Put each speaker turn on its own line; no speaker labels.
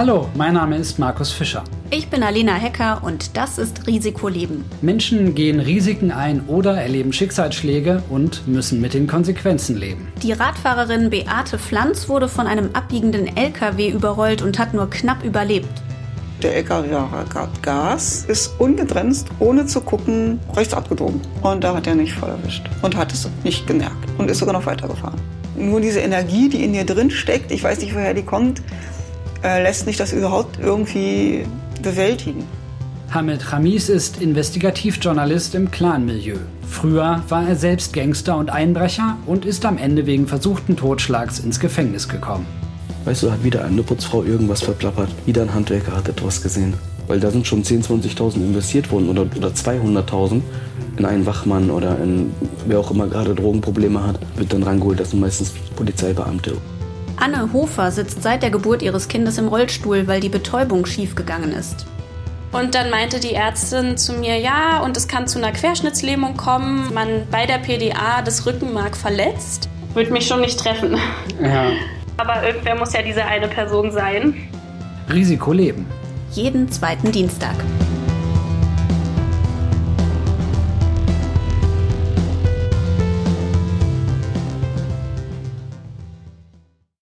Hallo, mein Name ist Markus Fischer.
Ich bin Alina Hecker und das ist Risikoleben.
Menschen gehen Risiken ein oder erleben Schicksalsschläge und müssen mit den Konsequenzen leben.
Die Radfahrerin Beate Pflanz wurde von einem abbiegenden LKW überrollt und hat nur knapp überlebt.
Der LKW-Fahrer gab Gas, ist ungebremst, ohne zu gucken, rechts abgebogen. Und da hat er nicht voll erwischt und hat es nicht gemerkt und ist sogar noch weitergefahren. Nur diese Energie, die in dir drin steckt, ich weiß nicht, woher die kommt, äh, lässt mich das überhaupt irgendwie bewältigen.
Hamid Hamis ist Investigativjournalist im Clan-Milieu. Früher war er selbst Gangster und Einbrecher und ist am Ende wegen versuchten Totschlags ins Gefängnis gekommen.
Weißt du, hat wieder eine Putzfrau irgendwas verplappert. Wieder ein Handwerker hat etwas gesehen. Weil da sind schon 10.000, 20.000 investiert worden oder, oder 200.000 in einen Wachmann oder in wer auch immer gerade Drogenprobleme hat, wird dann rangeholt. Das sind meistens Polizeibeamte.
Anne Hofer sitzt seit der Geburt ihres Kindes im Rollstuhl, weil die Betäubung schiefgegangen ist.
Und dann meinte die Ärztin zu mir, ja, und es kann zu einer Querschnittslähmung kommen. Man bei der PDA das Rückenmark verletzt. Würde mich schon nicht treffen.
Ja.
Aber irgendwer muss ja diese eine Person sein.
Risikoleben.
Jeden zweiten Dienstag.